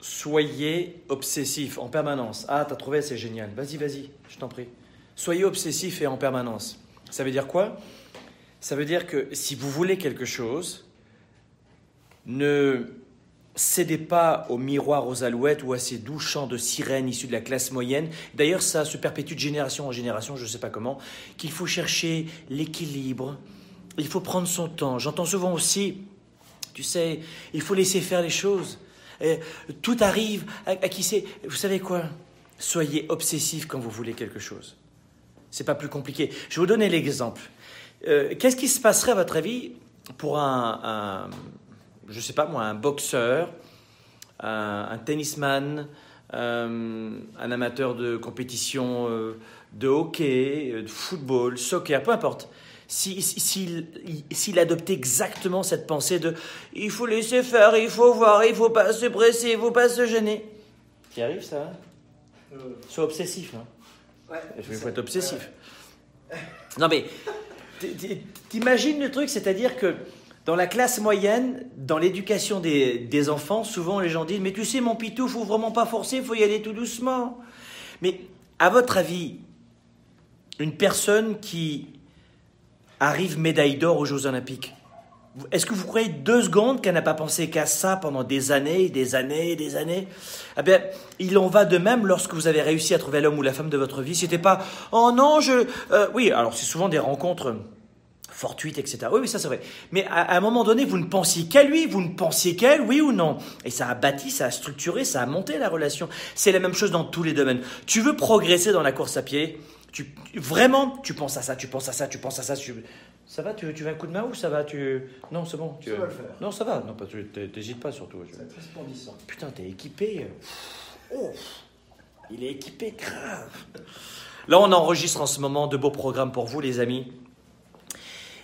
Soyez obsessif en permanence. Ah, t'as trouvé, c'est génial. Vas-y, vas-y, je t'en prie. Soyez obsessif et en permanence. Ça veut dire quoi? Ça veut dire que si vous voulez quelque chose, ne cédez pas au miroir aux alouettes ou à ces doux chants de sirènes issus de la classe moyenne. D'ailleurs, ça se perpétue de génération en génération, je ne sais pas comment, qu'il faut chercher l'équilibre, il faut prendre son temps. J'entends souvent aussi, tu sais, il faut laisser faire les choses. Tout arrive à, qui c'est? Vous savez quoi? Soyez obsessif quand vous voulez quelque chose. C'est pas plus compliqué. Je vais vous donner l'exemple. Euh, qu'est-ce qui se passerait à votre avis pour un je ne sais pas moi, un boxeur, un, tennisman, euh, un amateur de compétition euh, de hockey, euh, de football, soccer, peu importe. S'il adoptait exactement cette pensée de il faut laisser faire, il faut voir, il faut pas se presser, il faut pas se gêner. Qui arrive ça hein Sois obsessif. Hein ouais, il faut être obsessif. Non mais, t'imagines le truc, c'est-à-dire que dans la classe moyenne, dans l'éducation des, enfants, souvent les gens disent Mais tu sais, mon pitou, faut vraiment pas forcer, il faut y aller tout doucement. Mais à votre avis, une personne qui arrive médaille d'or aux Jeux Olympiques, est-ce que vous croyez deux secondes qu'elle n'a pas pensé qu'à ça pendant des années, des années, des années? Eh bien, il en va de même lorsque vous avez réussi à trouver l'homme ou la femme de votre vie. C'était pas oh non, je euh, oui. Alors c'est souvent des rencontres fortuite, etc. Oui, oui, ça c'est vrai. Mais à, un moment donné, vous ne pensiez qu'à lui, vous ne pensiez qu'à elle, oui ou non? Et ça a bâti, ça a structuré, ça a monté la relation. C'est la même chose dans tous les domaines. Tu veux progresser dans la course à pied? Tu, Vraiment, tu penses à ça, tu penses à ça, tu penses à ça. Ça va, tu, veux un coup de main ou ça va tu... Non, c'est bon. Tu... Ça va le faire. Non, ça va. Non, t'hésites pas surtout. C'est resplendissant. Putain, t'es équipé. Oh, il est équipé, grave. Là, on enregistre en ce moment de beaux programmes pour vous, les amis.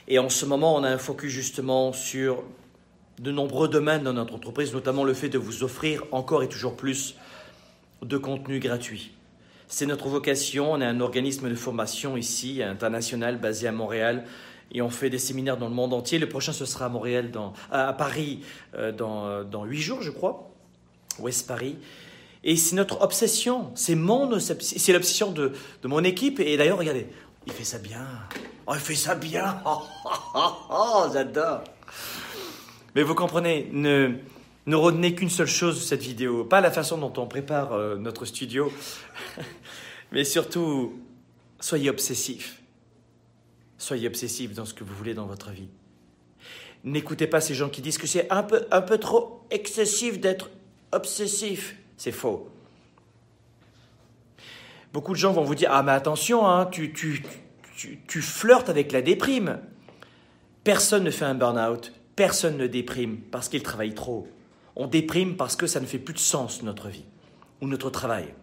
Et en ce moment, on a un focus justement sur de nombreux domaines dans notre entreprise, notamment le fait de vous offrir encore et toujours plus de contenu gratuit. C'est notre vocation, on est un organisme de formation ici, international, basé à Montréal, et on fait des séminaires dans le monde entier. Le prochain, ce sera à Montréal, à Paris, euh, dans, dans 8 jours, je crois, Ouest Paris. Et c'est notre obsession, c'est mon c'est l'obsession de, de mon équipe. Et d'ailleurs, regardez, il fait ça bien. Oh, il fait ça bien. Oh, oh, oh, j'adore. Mais vous comprenez, ne, ne retenez qu'une seule chose de cette vidéo. Pas la façon dont on prépare euh, notre studio, mais surtout, soyez obsessif. Soyez obsessif dans ce que vous voulez dans votre vie. N'écoutez pas ces gens qui disent que c'est un peu, un peu trop excessif d'être obsessif. C'est faux. Beaucoup de gens vont vous dire Ah, mais attention, hein, tu, tu, tu, flirtes avec la déprime. Personne ne fait un burn-out, personne ne déprime parce qu'il travaille trop. On déprime parce que ça ne fait plus de sens notre vie ou notre travail.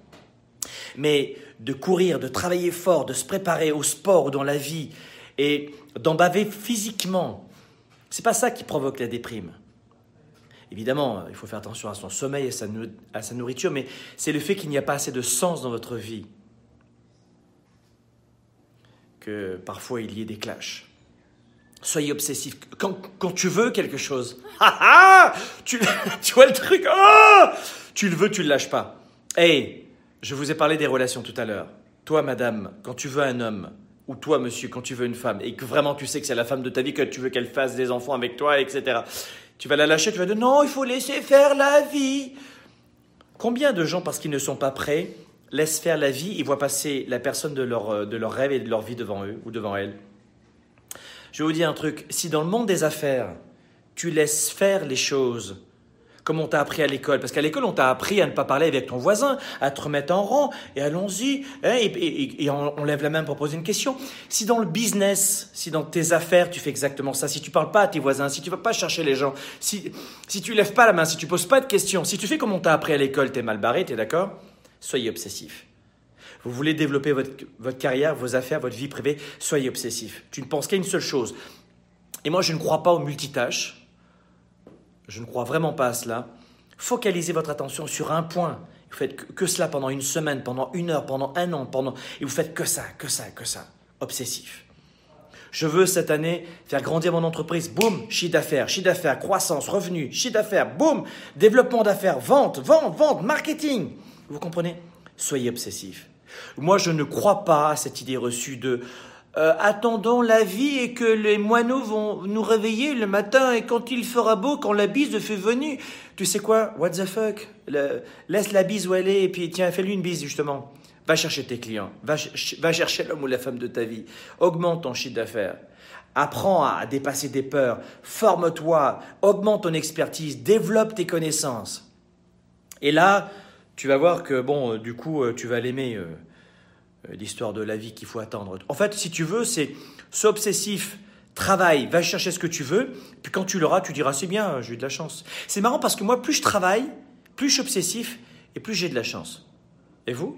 Mais de courir, de travailler fort, de se préparer au sport ou dans la vie et d'en baver physiquement, c'est pas ça qui provoque la déprime. Évidemment, il faut faire attention à son sommeil et à sa nourriture, mais c'est le fait qu'il n'y a pas assez de sens dans votre vie que parfois il y ait des clashs. Soyez obsessif. Quand, quand tu veux quelque chose, tu, tu vois le truc, ah tu le veux, tu ne le lâches pas. Hey, je vous ai parlé des relations tout à l'heure. Toi, madame, quand tu veux un homme, ou toi, monsieur, quand tu veux une femme, et que vraiment tu sais que c'est la femme de ta vie, que tu veux qu'elle fasse des enfants avec toi, etc., tu vas la lâcher, tu vas dire non, il faut laisser faire la vie. Combien de gens, parce qu'ils ne sont pas prêts, laissent faire la vie, ils voient passer la personne de leur, euh, de leur rêve et de leur vie devant eux ou devant elle? Je vais vous dire un truc, si dans le monde des affaires, tu laisses faire les choses comme on t'a appris à l'école, parce qu'à l'école, on t'a appris à ne pas parler avec ton voisin, à te remettre en rang, et allons-y, hein, et, on, lève la main pour poser une question. Si dans le business, si dans tes affaires, tu fais exactement ça, si tu parles pas à tes voisins, si tu vas pas chercher les gens, si, si tu lèves pas la main, si tu poses pas de questions, si tu fais comme on t'a appris à l'école, t'es mal barré, t'es d'accord? Soyez obsessif. Vous voulez développer votre, votre, carrière, vos affaires, votre vie privée, soyez obsessif. Tu ne penses qu'à une seule chose. Et moi, je ne crois pas aux multitâches. Je ne crois vraiment pas à cela. Focalisez votre attention sur un point. Vous faites que, cela pendant une semaine, pendant une heure, pendant un an, pendant... et vous faites que ça, que ça, que ça. Obsessif. Je veux cette année faire grandir mon entreprise. Boum, chiffre d'affaires, chiffre d'affaires, croissance, revenu, chiffre d'affaires, boum, développement d'affaires, vente, vente, vente, marketing. Vous comprenez? Soyez obsessif. Moi, je ne crois pas à cette idée reçue de euh, attendons la vie et que les moineaux vont nous réveiller le matin et quand il fera beau, quand la bise fait venir. Tu sais quoi? What the fuck? Laisse la bise où elle est et puis tiens, fais-lui une bise justement. Va chercher tes clients, va, va chercher l'homme ou la femme de ta vie, augmente ton chiffre d'affaires. Apprends à dépasser tes peurs, forme-toi, augmente ton expertise, développe tes connaissances. Et là, tu vas voir que, bon, du coup, euh, tu vas l'aimer. Euh, euh, l'histoire de la vie qu'il faut attendre. En fait, si tu veux, c'est sois obsessif, travaille, va chercher ce que tu veux, puis quand tu l'auras, tu diras c'est bien, j'ai eu de la chance. C'est marrant parce que moi, plus je travaille, plus je suis obsessif et plus j'ai de la chance. Et vous?